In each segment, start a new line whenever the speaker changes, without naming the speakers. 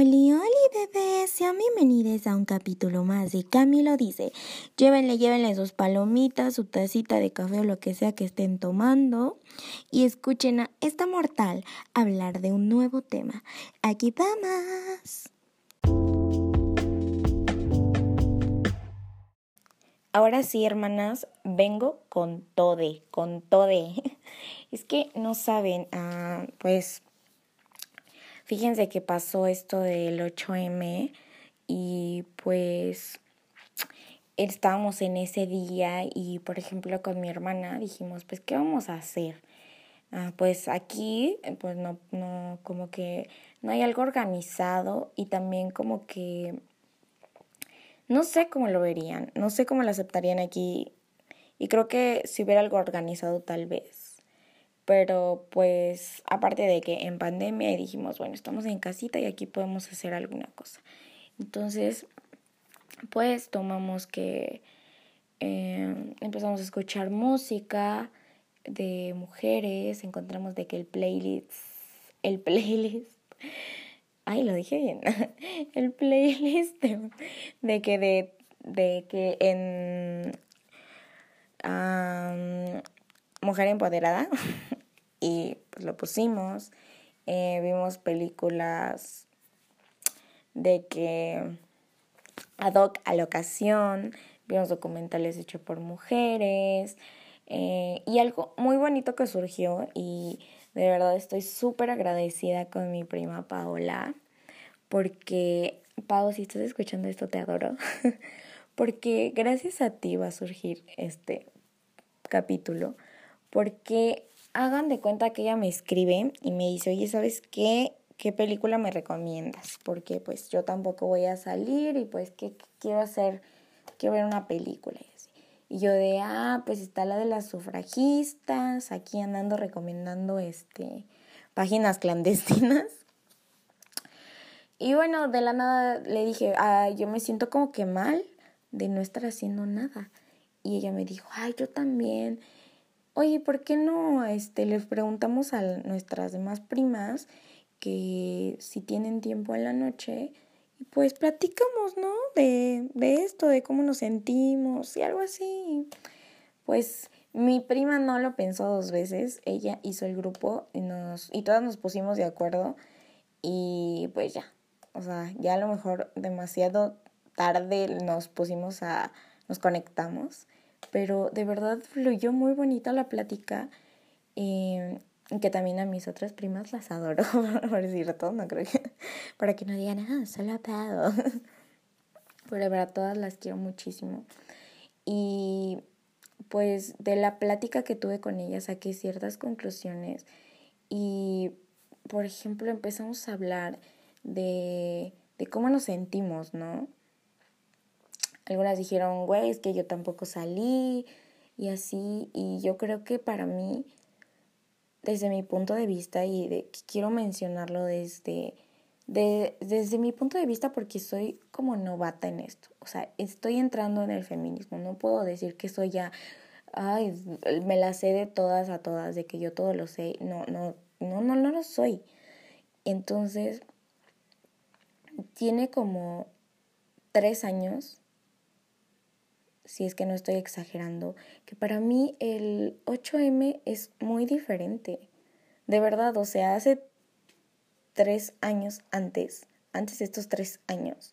Oli, oli, bebés, sean bienvenidos a un capítulo más de Camilo dice. Llévenle, llévenle sus palomitas, su tacita de café o lo que sea que estén tomando y escuchen a esta mortal hablar de un nuevo tema. Aquí vamos. Ahora sí, hermanas, vengo con tode, con tode. Es que no saben, ah, pues Fíjense que pasó esto del 8M y pues estábamos en ese día y por ejemplo con mi hermana dijimos pues qué vamos a hacer ah, pues aquí pues no no como que no hay algo organizado y también como que no sé cómo lo verían no sé cómo lo aceptarían aquí y creo que si hubiera algo organizado tal vez pero pues aparte de que en pandemia dijimos, bueno, estamos en casita y aquí podemos hacer alguna cosa. Entonces, pues tomamos que em, empezamos a escuchar música de mujeres, encontramos de que el playlist, el playlist, ay, lo dije bien, el playlist de, que de, de que en Mujer Empoderada y pues lo pusimos. Eh, vimos películas de que ad hoc a la ocasión, vimos documentales hechos por mujeres eh, y algo muy bonito que surgió y de verdad estoy súper agradecida con mi prima Paola porque, Pau, si estás escuchando esto te adoro, porque gracias a ti va a surgir este capítulo, porque hagan de cuenta que ella me escribe y me dice, oye, ¿sabes qué? ¿Qué película me recomiendas? Porque pues yo tampoco voy a salir y pues ¿qué, quiero hacer? Quiero ver una película y. Y yo de, ah, pues está la de las sufragistas, aquí andando recomendando este páginas clandestinas. Y bueno, de la nada le dije, ah, yo me siento como que mal de no estar haciendo nada. Y ella me dijo, ay, yo también oye, ¿por qué no este, les preguntamos a nuestras demás primas que si tienen tiempo en la noche y pues platicamos, ¿no? De, de esto, de cómo nos sentimos y algo así. Pues mi prima no lo pensó dos veces, ella hizo el grupo y, nos, y todas nos pusimos de acuerdo y pues ya, o sea, ya a lo mejor demasiado tarde nos pusimos a, nos conectamos pero de verdad fluyó muy bonita la plática. Eh, que también a mis otras primas las adoro, por cierto, no creo que, para que no digan, ah, solo a Pero de verdad todas las quiero muchísimo. Y pues de la plática que tuve con ellas saqué ciertas conclusiones y, por ejemplo, empezamos a hablar de, de cómo nos sentimos, ¿no? Algunas dijeron, güey, es que yo tampoco salí y así. Y yo creo que para mí, desde mi punto de vista, y de, quiero mencionarlo desde, de, desde mi punto de vista porque soy como novata en esto. O sea, estoy entrando en el feminismo. No puedo decir que soy ya, ay, me la sé de todas a todas, de que yo todo lo sé. No, no, no, no, no lo soy. Entonces, tiene como tres años si es que no estoy exagerando, que para mí el 8M es muy diferente. De verdad, o sea, hace tres años antes, antes de estos tres años,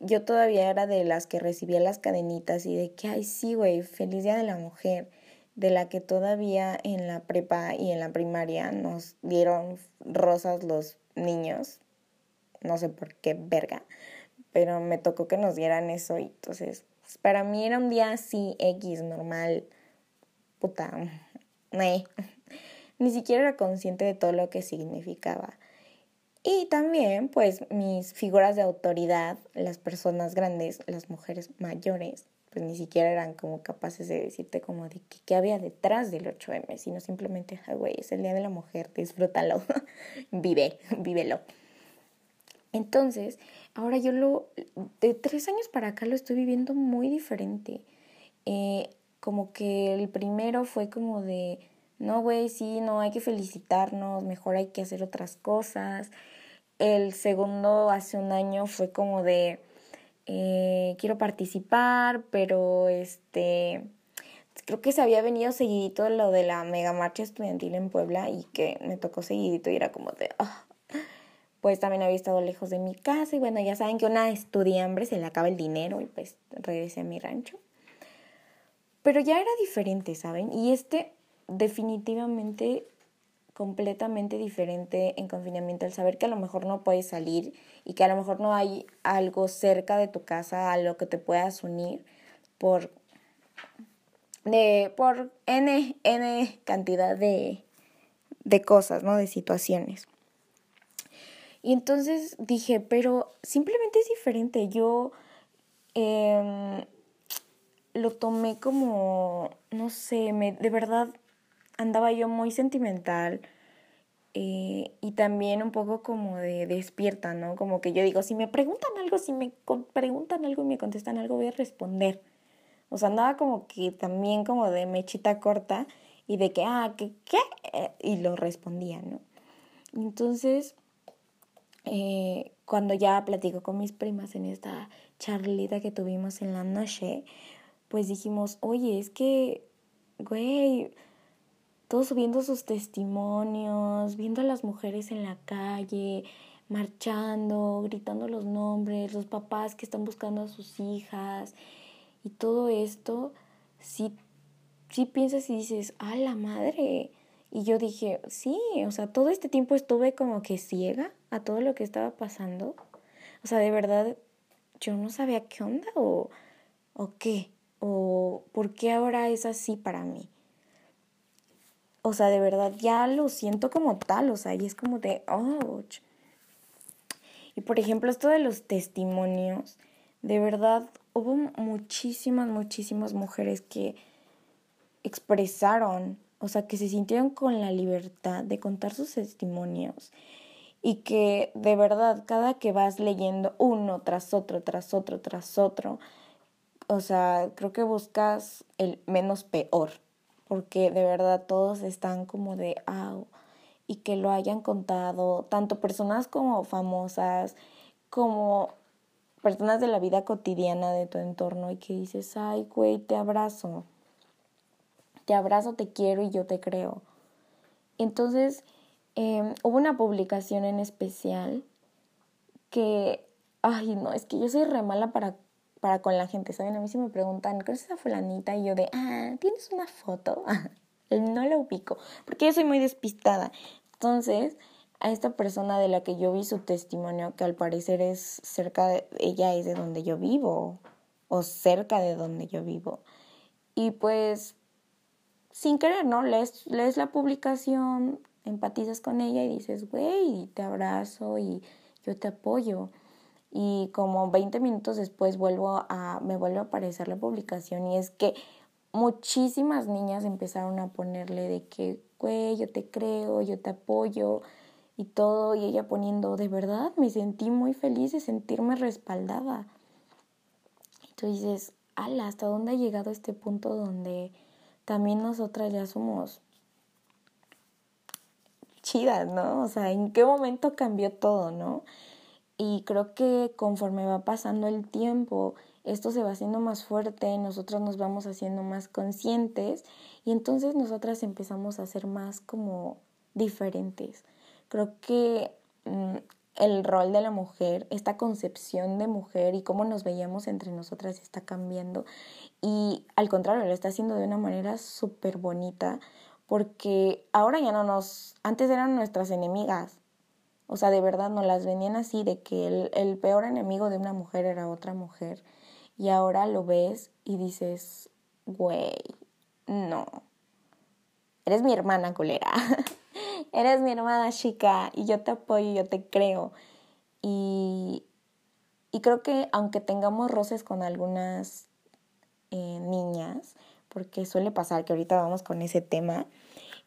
yo todavía era de las que recibía las cadenitas y de que, ay, sí, güey, feliz día de la mujer, de la que todavía en la prepa y en la primaria nos dieron rosas los niños, no sé por qué verga, pero me tocó que nos dieran eso y entonces para mí era un día así, X, normal, puta, Ni siquiera era consciente de todo lo que significaba. Y también, pues, mis figuras de autoridad, las personas grandes, las mujeres mayores, pues ni siquiera eran como capaces de decirte como de qué había detrás del 8M, sino simplemente, güey, es el Día de la Mujer, disfrútalo, vive, vívelo. Entonces, ahora yo lo, de tres años para acá lo estoy viviendo muy diferente. Eh, como que el primero fue como de, no, güey, sí, no, hay que felicitarnos, mejor hay que hacer otras cosas. el segundo hace un año fue como de eh, quiero participar, pero este creo que se había venido seguidito lo de la mega marcha estudiantil en Puebla y que me tocó seguidito y era como de ah". Pues también había estado lejos de mi casa y bueno, ya saben que una estudiambre se le acaba el dinero y pues regresé a mi rancho. Pero ya era diferente, ¿saben? Y este definitivamente completamente diferente en confinamiento, el saber que a lo mejor no puedes salir y que a lo mejor no hay algo cerca de tu casa a lo que te puedas unir por de por n n cantidad de de cosas, ¿no? De situaciones. Y entonces dije, pero simplemente es diferente. Yo eh, lo tomé como, no sé, me, de verdad andaba yo muy sentimental eh, y también un poco como de despierta, ¿no? Como que yo digo, si me preguntan algo, si me preguntan algo y me contestan algo, voy a responder. O sea, andaba como que también como de mechita corta y de que, ah, ¿qué? ¿qué? Eh, y lo respondía, ¿no? Entonces, eh, cuando ya platico con mis primas en esta charlita que tuvimos en la noche, pues dijimos, oye, es que, güey, todos subiendo sus testimonios, viendo a las mujeres en la calle, marchando, gritando los nombres, los papás que están buscando a sus hijas y todo esto, sí, sí piensas y dices, ¡ah, la madre! Y yo dije, sí, o sea, todo este tiempo estuve como que ciega a todo lo que estaba pasando. O sea, de verdad, yo no sabía qué onda o, o qué, o por qué ahora es así para mí o sea, de verdad ya lo siento como tal, o sea, y es como de, oh. Y por ejemplo, esto de los testimonios, de verdad hubo muchísimas, muchísimas mujeres que expresaron, o sea, que se sintieron con la libertad de contar sus testimonios y que de verdad cada que vas leyendo uno tras otro, tras otro, tras otro, o sea, creo que buscas el menos peor, porque de verdad todos están como de, ah, y que lo hayan contado, tanto personas como famosas, como personas de la vida cotidiana de tu entorno y que dices, ay, güey, te abrazo, te abrazo, te quiero y yo te creo. Entonces, em, hubo una publicación en especial que, ay, no, es que yo soy re mala para para con la gente, ¿saben? A mí si me preguntan, ¿qué es esa fulanita? Y yo de, ah, ¿tienes una foto? no la ubico, porque yo soy muy despistada. Entonces, a esta persona de la que yo vi su testimonio, que al parecer es cerca de, ella es de donde yo vivo, o cerca de donde yo vivo. Y pues, sin querer, ¿no? Lees, lees la publicación, empatizas con ella y dices, güey, te abrazo y yo te apoyo y como 20 minutos después vuelvo a, me vuelve a aparecer la publicación y es que muchísimas niñas empezaron a ponerle de que, güey, yo te creo, yo te apoyo y todo, y ella poniendo, de verdad, me sentí muy feliz de sentirme respaldada. Y tú dices, ala, ¿hasta dónde ha llegado este punto donde también nosotras ya somos chidas, ¿no? O sea, ¿en qué momento cambió todo, no? Y creo que conforme va pasando el tiempo, esto se va haciendo más fuerte, nosotros nos vamos haciendo más conscientes y entonces nosotras empezamos a ser más como diferentes. Creo que mm, el rol de la mujer, esta concepción de mujer y cómo nos veíamos entre nosotras está cambiando y al contrario, lo está haciendo de una manera súper bonita porque ahora ya no nos, antes eran nuestras enemigas, o sea, de verdad no las venían así, de que el, el peor enemigo de una mujer era otra mujer. Y ahora lo ves y dices, güey, no. Eres mi hermana culera. Eres mi hermana chica y yo te apoyo, yo te creo. Y, y creo que aunque tengamos roces con algunas eh, niñas, porque suele pasar que ahorita vamos con ese tema,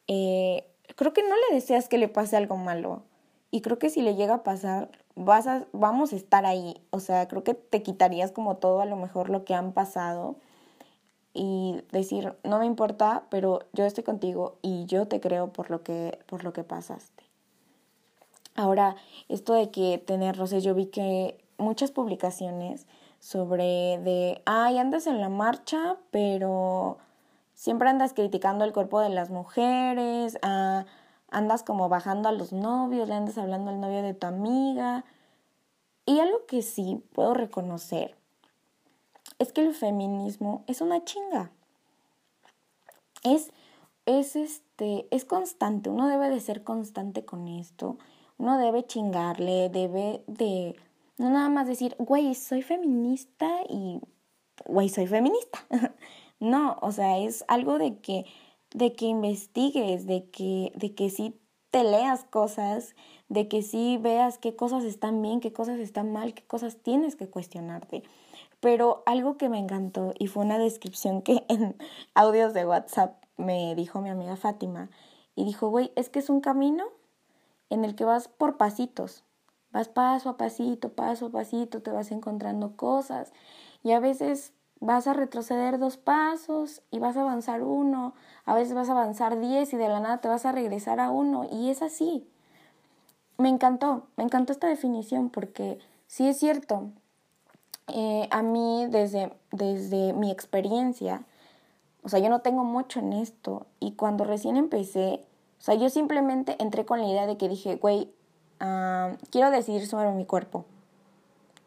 eh, creo que no le deseas que le pase algo malo. Y creo que si le llega a pasar, vas a, vamos a estar ahí. O sea, creo que te quitarías como todo a lo mejor lo que han pasado y decir, no me importa, pero yo estoy contigo y yo te creo por lo que, por lo que pasaste. Ahora, esto de que tener roces, yo vi que muchas publicaciones sobre de, ay, andas en la marcha, pero siempre andas criticando el cuerpo de las mujeres, ah, andas como bajando a los novios, le andas hablando al novio de tu amiga. Y algo que sí puedo reconocer es que el feminismo es una chinga. Es, es este, es constante, uno debe de ser constante con esto uno debe chingarle, debe de no nada más decir, güey, soy feminista y, güey, soy feminista. no, o sea, es algo de que, de que investigues, de que, de que sí te leas cosas, de que sí veas qué cosas están bien, qué cosas están mal, qué cosas tienes que cuestionarte. Pero algo que me encantó y fue una descripción que en audios de WhatsApp me dijo mi amiga Fátima y dijo, güey, es que es un camino en el que vas por pasitos. Vas paso a pasito, paso a pasito, te vas encontrando cosas y a veces vas a retroceder dos pasos y vas a avanzar uno, a veces vas a avanzar diez y de la nada te vas a regresar a uno y es así. Me encantó, me encantó esta definición porque sí es cierto, eh, a mí desde, desde mi experiencia, o sea, yo no tengo mucho en esto y cuando recién empecé, o sea, yo simplemente entré con la idea de que dije, güey, ah, quiero decidir sobre mi cuerpo.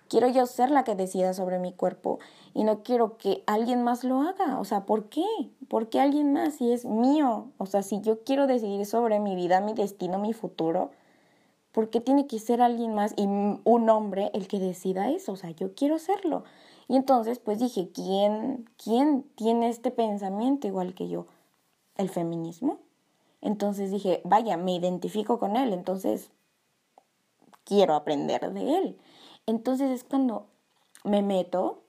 Quiero yo ser la que decida sobre mi cuerpo y no quiero que alguien más lo haga. O sea, ¿por qué? ¿Por qué alguien más si es mío? O sea, si yo quiero decidir sobre mi vida, mi destino, mi futuro, ¿por qué tiene que ser alguien más y un hombre el que decida eso? O sea, yo quiero hacerlo. Y entonces, pues dije, ¿quién, quién tiene este pensamiento igual que yo? ¿El feminismo? Entonces dije, vaya, me identifico con él, entonces quiero aprender de él. Entonces es cuando me meto,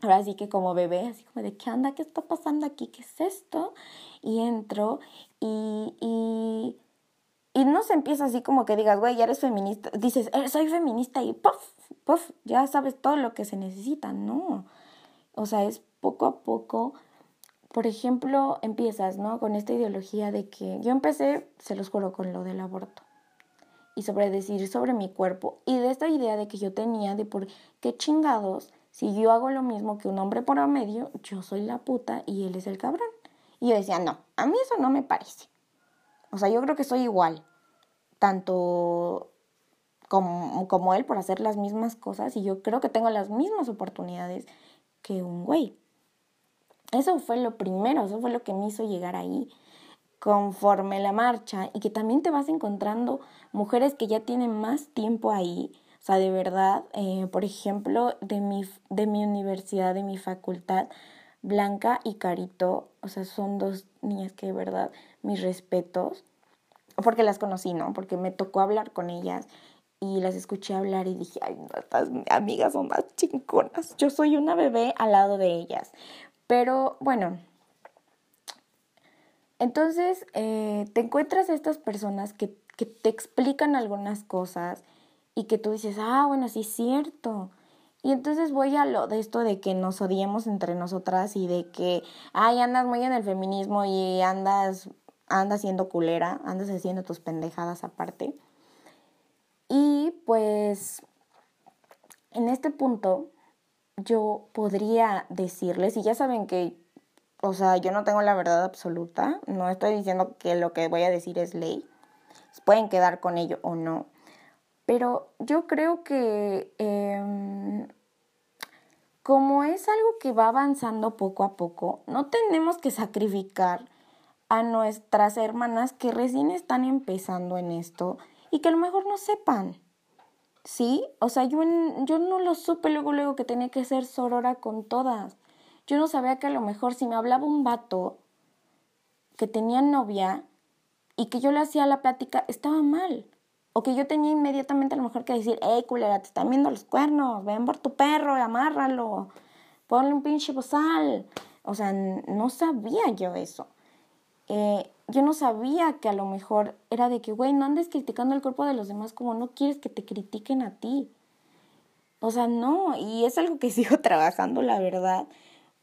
ahora sí que como bebé, así como de, ¿qué anda? ¿Qué está pasando aquí? ¿Qué es esto? Y entro y, y, y no se empieza así como que digas, güey, ya eres feminista, dices, eh, soy feminista y puff, puff, ya sabes todo lo que se necesita, no. O sea, es poco a poco por ejemplo, empiezas, ¿no? Con esta ideología de que yo empecé, se los juro, con lo del aborto y sobre decir sobre mi cuerpo y de esta idea de que yo tenía de por qué chingados, si yo hago lo mismo que un hombre por medio, yo soy la puta y él es el cabrón. Y yo decía, no, a mí eso no me parece. O sea, yo creo que soy igual, tanto como, como él por hacer las mismas cosas y yo creo que tengo las mismas oportunidades que un güey. Eso fue lo primero, eso fue lo que me hizo llegar ahí conforme la marcha y que también te vas encontrando mujeres que ya tienen más tiempo ahí. O sea, de verdad, eh, por ejemplo, de mi, de mi universidad, de mi facultad, Blanca y Carito, o sea, son dos niñas que de verdad, mis respetos, porque las conocí, ¿no? Porque me tocó hablar con ellas y las escuché hablar y dije, ay, estas amigas son más chingonas. Yo soy una bebé al lado de ellas. Pero bueno, entonces eh, te encuentras a estas personas que, que te explican algunas cosas y que tú dices, ah, bueno, sí es cierto. Y entonces voy a lo de esto de que nos odiemos entre nosotras y de que, ay, andas muy en el feminismo y andas, andas siendo culera, andas haciendo tus pendejadas aparte. Y pues, en este punto, yo podría decirles, y ya saben que, o sea, yo no tengo la verdad absoluta, no estoy diciendo que lo que voy a decir es ley, pueden quedar con ello o no, pero yo creo que em, como es algo que va avanzando poco a poco, no tenemos que sacrificar a nuestras hermanas que recién están empezando en esto y que a lo mejor no sepan. ¿sí? O sea, yo, yo no lo supe luego, luego que tenía que ser sorora con todas. Yo no sabía que a lo mejor si me hablaba un vato que tenía novia y que yo le hacía la plática, estaba mal. O que yo tenía inmediatamente a lo mejor que decir, hey, culera, te están viendo los cuernos, ven por tu perro y amárralo, ponle un pinche bozal. O sea, no sabía yo eso. Eh, yo no sabía que a lo mejor era de que, güey, no andes criticando el cuerpo de los demás como no quieres que te critiquen a ti. O sea, no, y es algo que sigo trabajando, la verdad,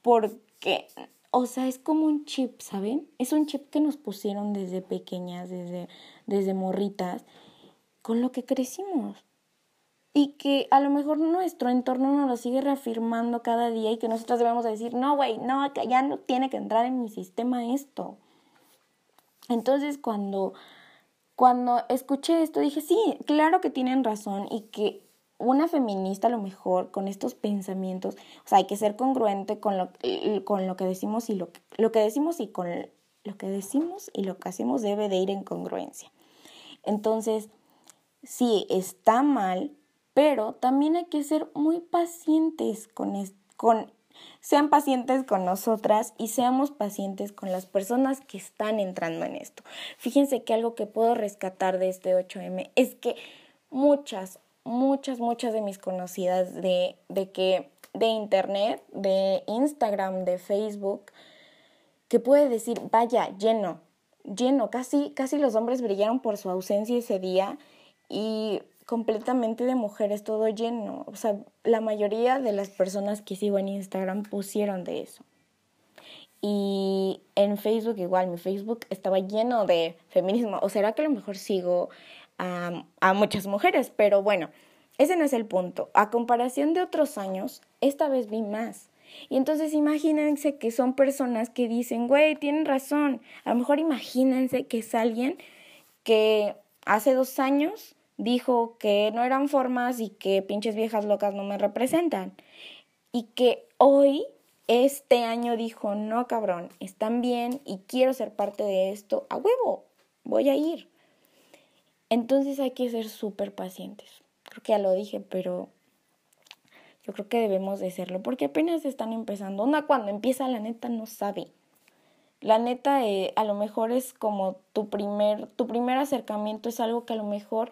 porque, o sea, es como un chip, ¿saben? Es un chip que nos pusieron desde pequeñas, desde, desde morritas, con lo que crecimos. Y que a lo mejor nuestro entorno nos lo sigue reafirmando cada día y que nosotros debemos decir, no, güey, no, ya no tiene que entrar en mi sistema esto. Entonces cuando, cuando escuché esto dije, sí, claro que tienen razón y que una feminista a lo mejor con estos pensamientos, o sea, hay que ser congruente con lo, con lo que decimos y lo, lo que decimos y con lo que decimos y lo que hacemos debe de ir en congruencia. Entonces, sí, está mal, pero también hay que ser muy pacientes con, con sean pacientes con nosotras y seamos pacientes con las personas que están entrando en esto. Fíjense que algo que puedo rescatar de este 8M es que muchas, muchas, muchas de mis conocidas de, de que de internet, de Instagram, de Facebook, que puede decir, vaya, lleno, lleno, casi, casi los hombres brillaron por su ausencia ese día y completamente de mujeres, todo lleno. O sea, la mayoría de las personas que sigo en Instagram pusieron de eso. Y en Facebook igual, mi Facebook estaba lleno de feminismo. O será que a lo mejor sigo a, muchas mujeres, pero bueno, ese no es el punto. A comparación de otros años, esta vez vi más. Y entonces imagínense que son personas que dicen, güey, tienen razón. A lo mejor imagínense que es alguien que hace dos años dijo que no eran formas y que pinches viejas locas no me representan. Y que hoy, este año, dijo, no cabrón, están bien y quiero ser parte de esto. A huevo, voy a ir. Entonces hay que ser súper pacientes. Creo que ya lo dije, pero yo creo que debemos de serlo porque apenas están empezando. Una cuando empieza la neta no sabe. La neta eh, a lo mejor es como tu primer, tu primer acercamiento es algo que a lo mejor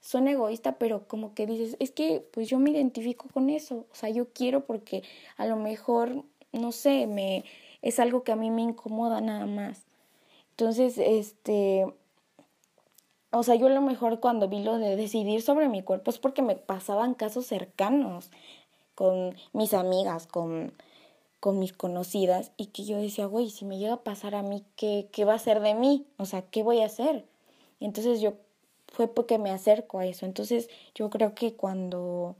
son egoísta, pero como que dices, es que pues yo me identifico con eso, o sea, yo quiero porque a lo mejor, no sé, me es algo que a mí me incomoda nada más. Entonces, este, o sea, yo a lo mejor cuando vi lo de decidir sobre mi cuerpo es porque me pasaban casos cercanos con mis amigas, con, con mis conocidas, y que yo decía, güey, si me llega a pasar a mí, ¿qué, ¿qué va a ser de mí? O sea, ¿qué voy a hacer? Entonces yo fue porque me acerco a eso. Entonces yo creo que cuando...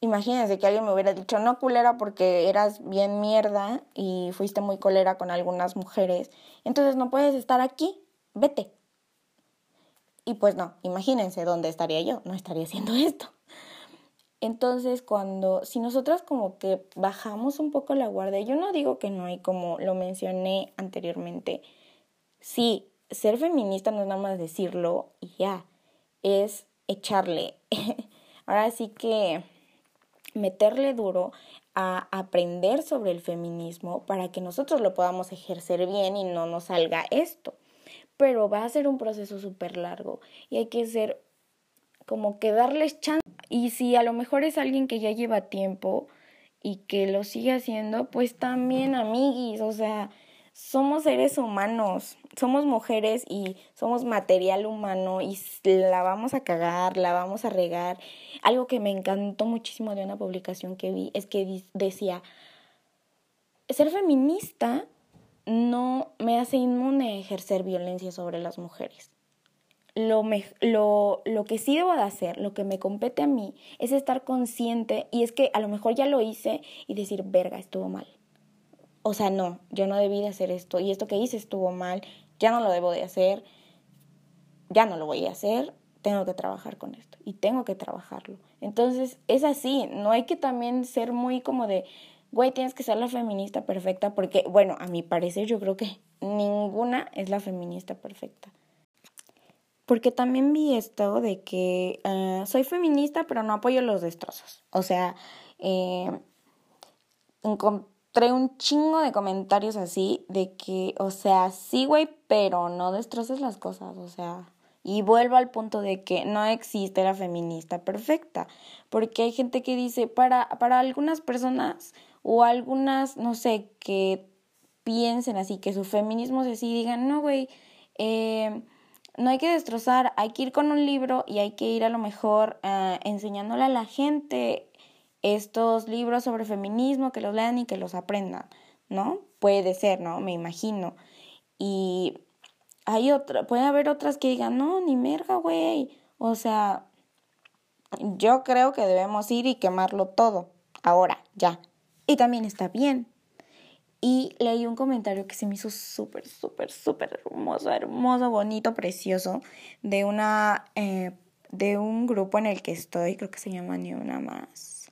Imagínense que alguien me hubiera dicho, no culera porque eras bien mierda y fuiste muy colera con algunas mujeres, entonces no puedes estar aquí, vete. Y pues no, imagínense dónde estaría yo, no estaría haciendo esto. Entonces, cuando, si nosotros como que bajamos un poco la guardia, yo no digo que no, y como lo mencioné anteriormente, sí, ser feminista no es nada más decirlo y ya, es echarle. Ahora sí que meterle duro a aprender sobre el feminismo para que nosotros lo podamos ejercer bien y no nos salga esto. Pero va a ser un proceso súper largo y hay que ser como que darles chance. Y si a lo mejor es alguien que ya lleva tiempo y que lo sigue haciendo, pues también amiguis, o sea, somos seres humanos, somos mujeres y somos material humano y la vamos a cagar, la vamos a regar. Algo que me encantó muchísimo de una publicación que vi es que decía, ser feminista no me hace inmune a ejercer violencia sobre las mujeres. Lo, lo, lo que sí debo de hacer, lo que me compete a mí, es estar consciente y es que a lo mejor ya lo hice y decir, verga, estuvo mal o sea, no, yo no debí de hacer esto y esto que hice estuvo mal, ya no lo debo de hacer, ya no lo voy a hacer, tengo que trabajar con esto y tengo que trabajarlo. Entonces, es así, no hay que también ser muy como de, güey, tienes que ser la feminista perfecta porque, bueno, a mi parecer yo creo que ninguna es la feminista perfecta. Porque también vi esto de que eh, soy feminista pero no apoyo los destrozos. O sea, eh, trae un chingo de comentarios así de que, o sea, sí, güey, pero no destroces las cosas, o sea. Y vuelvo al punto de que no existe la feminista perfecta, porque hay gente que dice, para, para algunas personas o algunas, no sé, que piensen así, que su feminismo es así, digan, no, güey, eh, no hay que destrozar, hay que ir con un libro y hay que ir a lo mejor uh, enseñándole a la gente estos libros sobre feminismo, que los lean y que los aprendan, ¿no? Puede ser, ¿no? Me imagino. Y hay otra, puede haber otras que digan, no, ni merga, güey. O sea, yo creo que debemos ir y quemarlo todo. Ahora, ya. Y también está bien. Y leí un comentario que se me hizo súper, súper, súper hermoso, hermoso, bonito, precioso, de una, eh, de un grupo en el que estoy, creo que se llama Ni Una Más,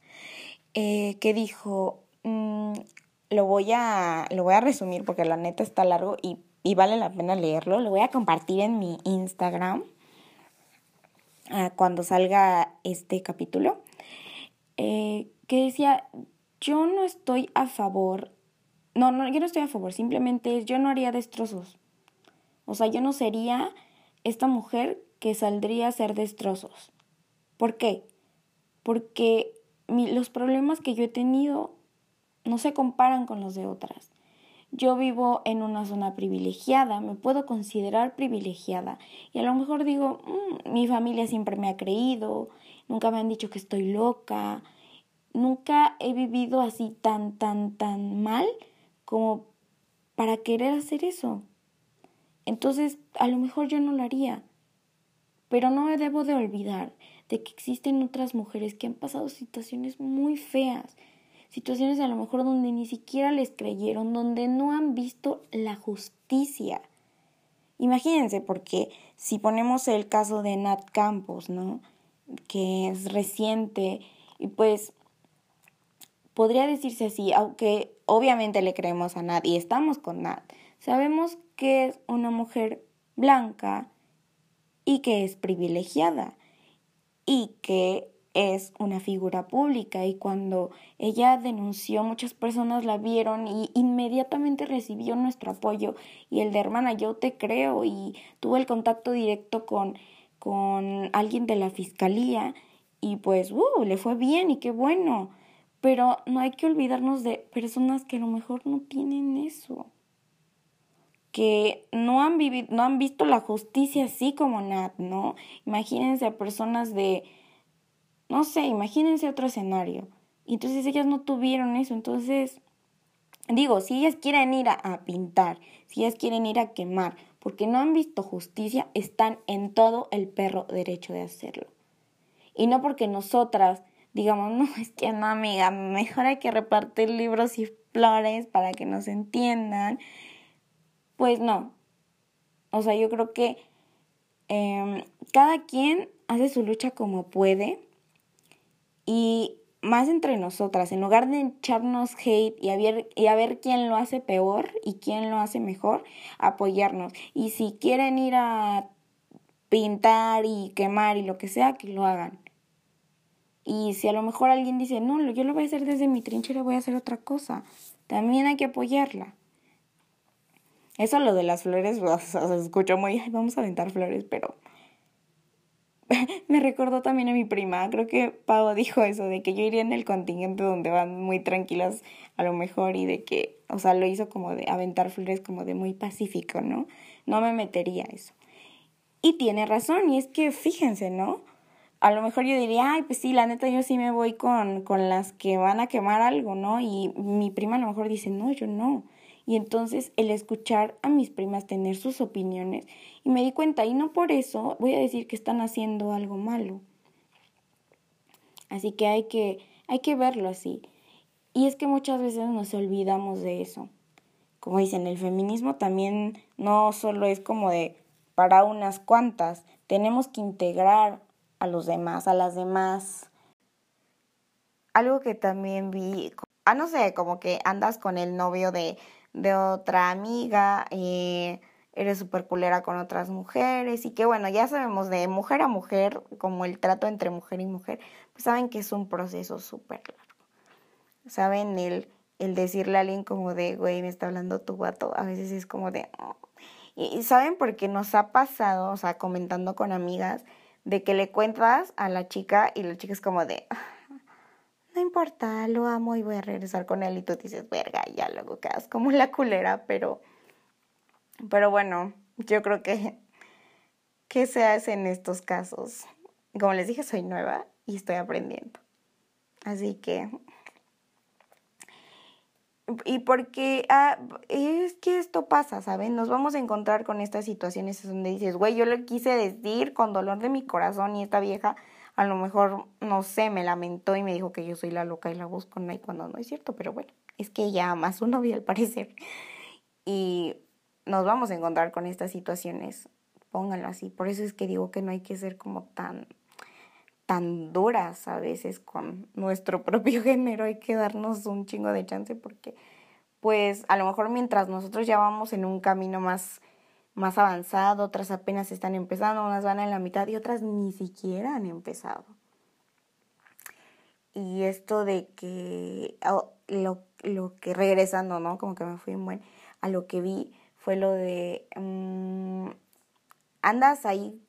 eh, que dijo, mm, lo, voy a, lo voy a resumir porque la neta está largo y, y vale la pena leerlo, lo voy a compartir en mi Instagram ah, cuando salga este capítulo, eh, que decía, yo no estoy a favor no, no, yo no estoy a favor, simplemente yo no haría destrozos. O sea, yo no sería esta mujer que saldría a hacer destrozos. ¿Por qué? Porque los problemas que yo he tenido no se comparan con los de otras. Yo vivo en una zona privilegiada, me puedo considerar privilegiada y a lo mejor digo, mm, mi familia siempre me ha creído, nunca me han dicho que estoy loca, nunca he vivido así tan, tan, tan mal como para querer hacer eso. Entonces, a lo mejor yo no lo haría. Pero no me debo de olvidar de que existen otras mujeres que han pasado situaciones muy feas, situaciones a lo mejor donde ni siquiera les creyeron, donde no han visto la justicia. Imagínense, porque si ponemos el caso de Nat Campos, ¿no? Que es reciente y pues podría decirse así, aunque obviamente le creemos a Nat y estamos con Nat. Sabemos que es una mujer blanca y que es privilegiada y que es una figura pública. Y cuando ella denunció muchas personas la vieron y inmediatamente recibió nuestro apoyo. Y el de hermana yo te creo y tuvo el contacto directo con con alguien de la fiscalía. Y pues uh, le fue bien y qué bueno pero no hay que olvidarnos de personas que a lo mejor no tienen eso. Que no han vivido, no han visto la justicia así como Nat, ¿no? Imagínense a personas de, no sé, imagínense otro escenario. Y entonces ellas no tuvieron eso. Entonces, digo, si ellas quieren ir a, a pintar, si ellas quieren ir a quemar, porque no han visto justicia, están en todo el perro derecho de hacerlo. Y no porque nosotras digamos, no, es que no, amiga, mejor hay que repartir libros y flores para que nos entiendan. Pues no. O sea, yo creo que em, cada quien hace su lucha como puede y más entre nosotras, en lugar de echarnos hate y a, ver, y a ver quién lo hace peor y quién lo hace mejor, apoyarnos. Y si quieren ir a pintar y quemar y lo que sea, que lo hagan. Y si a lo mejor alguien dice, no, yo lo voy a hacer desde mi trinchera, voy a hacer otra cosa, también hay que apoyarla. Eso lo de las flores, se escuchó muy, vamos a aventar flores, pero me recordó también a mi prima. Creo que Pau dijo eso, de que yo iría en el contingente donde van muy tranquilas a lo mejor y de que, o sea, lo hizo como de aventar flores como de muy pacífico, ¿no? No me metería eso. Y tiene razón, y es que fíjense, ¿no? A lo mejor yo diría, ay, pues sí, la neta yo sí me voy con, con las que van a quemar algo, ¿no? Y mi prima a lo mejor dice, no, yo no. Y entonces el escuchar a mis primas tener sus opiniones y me di cuenta, y no por eso voy a decir que están haciendo algo malo. Así que hay que, hay que verlo así. Y es que muchas veces nos olvidamos de eso. Como dicen, el feminismo también no solo es como de para unas cuantas, tenemos que integrar a los demás, a las demás. Algo que también vi, ah, no sé, como que andas con el novio de, de otra amiga, y eres súper culera con otras mujeres y que bueno, ya sabemos de mujer a mujer, como el trato entre mujer y mujer, pues saben que es un proceso súper largo. Saben el, el decirle a alguien como de, güey, me está hablando tu gato, a veces es como de... Oh". Y, y saben porque nos ha pasado, o sea, comentando con amigas, de que le cuentas a la chica y la chica es como de, no importa, lo amo y voy a regresar con él y tú dices, verga, ya luego quedas como la culera, pero, pero bueno, yo creo que, ¿qué se hace en estos casos? Como les dije, soy nueva y estoy aprendiendo. Así que, y porque ah, es que esto pasa, ¿saben? Nos vamos a encontrar con estas situaciones donde dices, güey, yo lo quise decir con dolor de mi corazón y esta vieja a lo mejor, no sé, me lamentó y me dijo que yo soy la loca y la busco, no, y cuando no es cierto, pero bueno, es que ella ama a su novio al parecer. Y nos vamos a encontrar con estas situaciones, pónganlo así. Por eso es que digo que no hay que ser como tan tan duras a veces con nuestro propio género, hay que darnos un chingo de chance porque pues a lo mejor mientras nosotros ya vamos en un camino más, más avanzado, otras apenas están empezando, unas van en la mitad y otras ni siquiera han empezado. Y esto de que oh, lo, lo, que regresando, ¿no? Como que me fui buen, a lo que vi fue lo de mm, andas ahí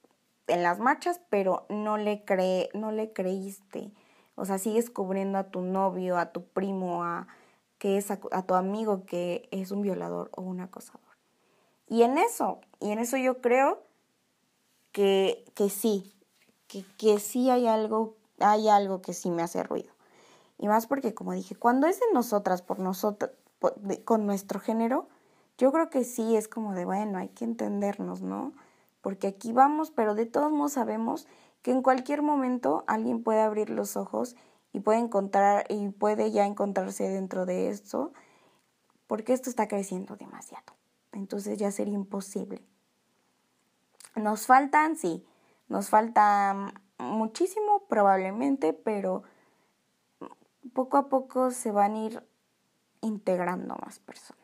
en las marchas, pero no le cree, no le creíste. O sea, sigues cubriendo a tu novio, a tu primo, a que es a, tu amigo que es un violador o un acosador. Y en eso, y en eso yo creo que, que sí, que, que sí hay algo, hay algo que sí me hace ruido. Y más porque, como dije, cuando es de nosotras, por nosotras, con nuestro género, yo creo que sí es como de, bueno, hay que entendernos, ¿no? Porque aquí vamos, pero de todos modos sabemos que en cualquier momento alguien puede abrir los ojos y puede encontrar y puede ya encontrarse dentro de esto, porque esto está creciendo demasiado. Entonces ya sería imposible. Nos faltan, sí, nos falta muchísimo probablemente, pero poco a poco se van a ir integrando más personas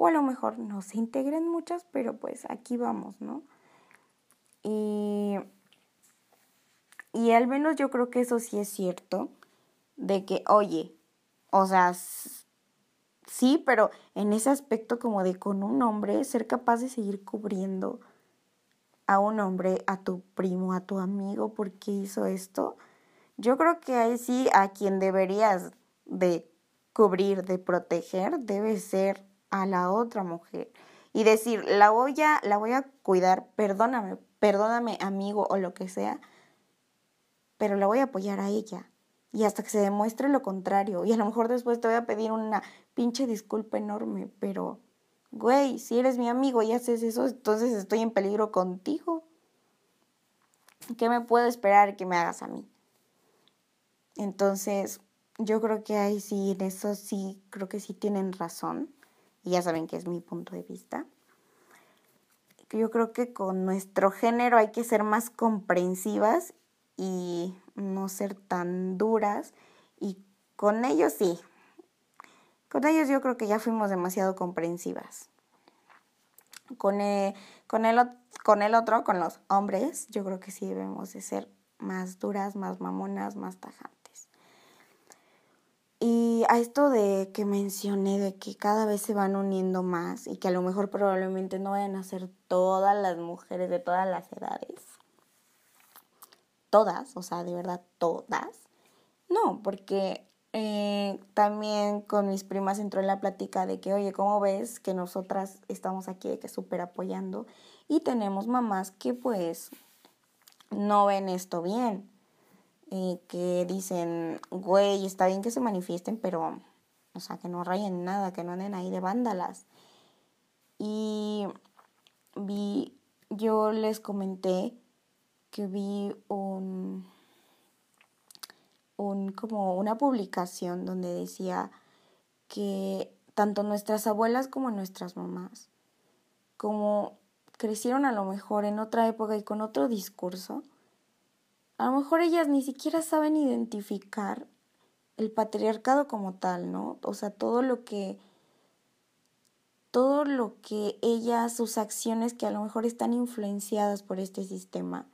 o a lo mejor no se integren muchas, pero pues aquí vamos, ¿no? Y, y al menos yo creo que eso sí es cierto, de que, oye, o sea, sí, pero en ese aspecto como de con un hombre, ser capaz de seguir cubriendo a un hombre, a tu primo, a tu amigo, porque hizo esto, yo creo que ahí sí a quien deberías de cubrir, de proteger, debe ser a la otra mujer y decir, la voy a, la voy a cuidar, perdóname, perdóname amigo o lo que sea, pero la voy a apoyar a ella. Y hasta que se demuestre lo contrario. Y a lo mejor después te voy a pedir una pinche disculpa enorme, pero, güey, si eres mi amigo y haces eso, entonces estoy en peligro contigo. ¿Qué me puedo esperar que me hagas a mí? Entonces, yo creo que ahí sí, en eso sí, creo que sí tienen razón y ya saben que es mi punto de vista. Yo creo que con nuestro género hay que ser más comprensivas y no ser tan duras. Y con ellos sí. Con ellos yo creo que ya fuimos demasiado comprensivas. Con el, con el, con el otro, con los hombres, yo creo que sí debemos de ser más duras, más mamonas, más tajantes. Y a esto de que mencioné, de que cada vez se van uniendo más y que a lo mejor probablemente no vayan a ser todas las mujeres de todas las edades. Todas, o sea, de verdad todas. No, porque eh, también con mis primas entró en la plática de que, oye, ¿cómo ves que nosotras estamos aquí de que súper apoyando? Y tenemos mamás que pues no ven esto bien que dicen, güey, está bien que se manifiesten, pero, o sea, que no rayen nada, que no anden ahí de vándalas. Y vi, yo les comenté que vi un, un, como una publicación donde decía que tanto nuestras abuelas como nuestras mamás, como crecieron a lo mejor en otra época y con otro discurso, a lo mejor ellas ni siquiera saben identificar el patriarcado como tal, ¿no? O sea, todo lo que todo lo que ellas, sus acciones que a lo mejor están influenciadas por este sistema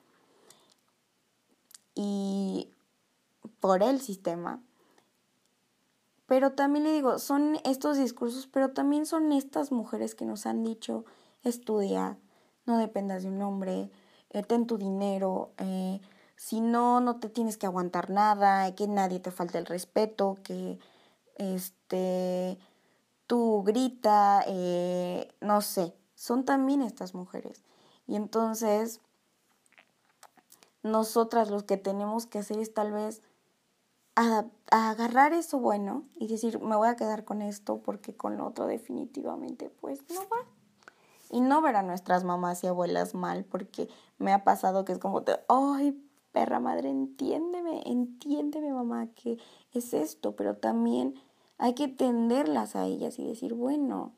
y por el sistema. Pero también le digo, son estos discursos, pero también son estas mujeres que nos han dicho, estudia, no dependas de un hombre, eh, ten tu dinero, eh, si no, no te tienes que aguantar nada, que nadie te falte el respeto, que este tú grita, eh, no sé, son también estas mujeres. Y entonces, nosotras lo que tenemos que hacer es tal vez a, agarrar eso bueno y decir, me voy a quedar con esto porque con lo otro definitivamente pues no va. Y no ver a nuestras mamás y abuelas mal porque me ha pasado que es como, ay, perra madre, entiéndeme, entiéndeme mamá que es esto, pero también hay que tenderlas a ellas y decir, bueno,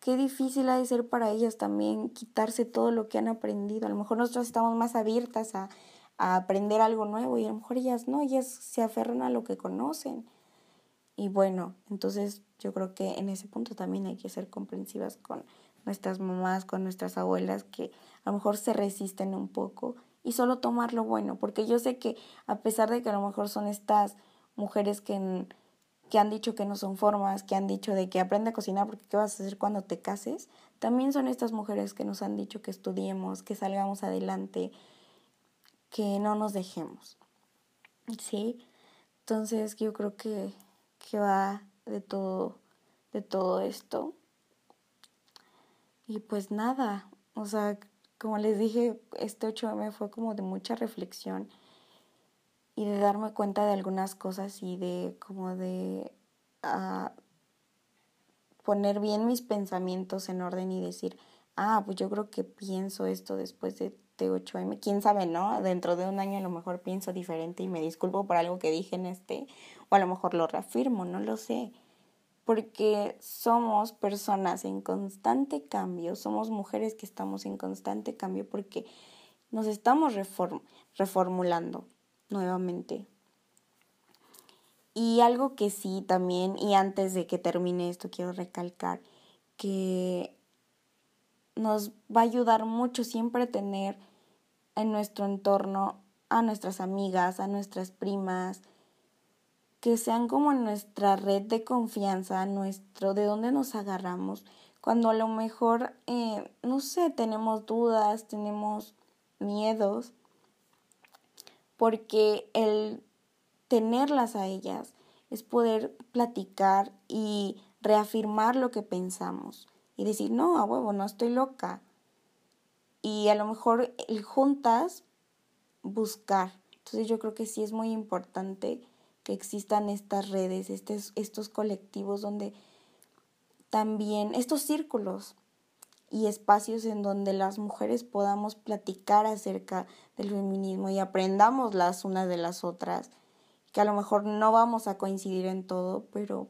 qué difícil ha de ser para ellas también quitarse todo lo que han aprendido. A lo mejor nosotros estamos más abiertas a a aprender algo nuevo y a lo mejor ellas no, ellas se aferran a lo que conocen. Y bueno, entonces yo creo que en ese punto también hay que ser comprensivas con nuestras mamás, con nuestras abuelas que a lo mejor se resisten un poco y solo tomar lo bueno, porque yo sé que a pesar de que a lo mejor son estas mujeres que, que han dicho que no son formas, que han dicho de que aprende a cocinar porque qué vas a hacer cuando te cases, también son estas mujeres que nos han dicho que estudiemos, que salgamos adelante, que no nos dejemos. ¿Sí? Entonces yo creo que, que va de todo, de todo esto. Y pues nada, o sea, como les dije, este 8M fue como de mucha reflexión y de darme cuenta de algunas cosas y de como de uh, poner bien mis pensamientos en orden y decir, ah, pues yo creo que pienso esto después de 8M, quién sabe, ¿no? Dentro de un año a lo mejor pienso diferente y me disculpo por algo que dije en este, o a lo mejor lo reafirmo, no lo sé. Porque somos personas en constante cambio, somos mujeres que estamos en constante cambio porque nos estamos reformulando nuevamente. Y algo que sí también, y antes de que termine esto, quiero recalcar que nos va a ayudar mucho siempre tener en nuestro entorno a nuestras amigas, a nuestras primas, que sean como nuestra red de confianza, nuestro, de dónde nos agarramos, cuando a lo mejor, eh, no sé, tenemos dudas, tenemos miedos, porque el tenerlas a ellas es poder platicar y reafirmar lo que pensamos y decir, no, a huevo, no estoy loca. Y a lo mejor el juntas buscar. Entonces yo creo que sí es muy importante que existan estas redes, estos, colectivos donde también, estos círculos y espacios en donde las mujeres podamos platicar acerca del feminismo y aprendamos las unas de las otras, que a lo mejor no vamos a coincidir en todo, pero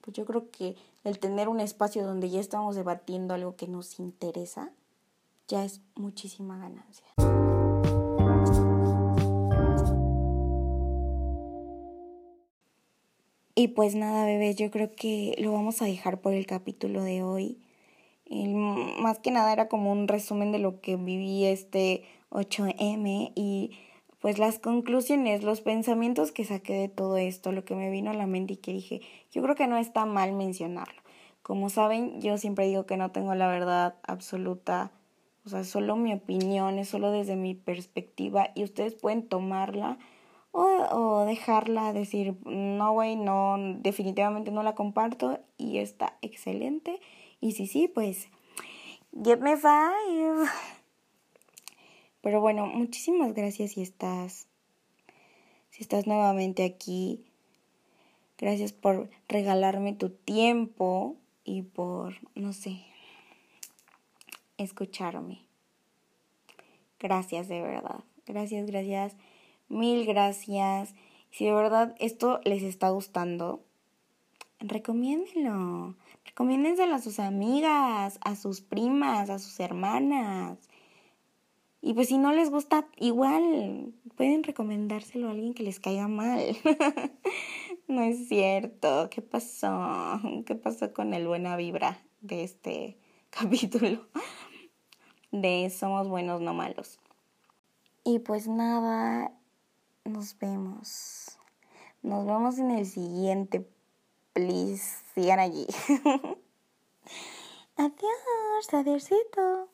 pues yo creo que el tener un espacio donde ya estamos debatiendo algo que nos interesa, ya es muchísima ganancia. Y pues nada, bebé, yo creo que lo vamos a dejar por el capítulo de hoy. más que nada era como un resumen de lo que viví este 8M y pues las conclusiones, los pensamientos que saqué de todo esto, lo que me vino a la mente y que dije, yo creo que no está mal mencionarlo. Como saben, yo siempre digo que no tengo la verdad absoluta, o sea, solo mi opinión, es solo desde mi perspectiva y ustedes pueden tomarla o, dejarla, decir, no, güey, no, definitivamente no la comparto y está excelente. Y si sí, pues, get me five. Pero bueno, muchísimas gracias si estás, si estás nuevamente aquí. Gracias por regalarme tu tiempo y por, no sé, escucharme. Gracias de verdad. Gracias, gracias. Mil gracias. Si de verdad esto les está gustando, recomiéndenlo. Recomiéndenselo a sus amigas, a sus primas, a sus hermanas. Y pues si no les gusta, igual pueden recomendárselo a alguien que les caiga mal. no es cierto. ¿Qué pasó? ¿Qué pasó con el buena vibra de este capítulo? De Somos buenos, no malos. Y pues nada, nos vemos. Nos vemos en el siguiente. Please, sigan allí. Adiós, adiósito.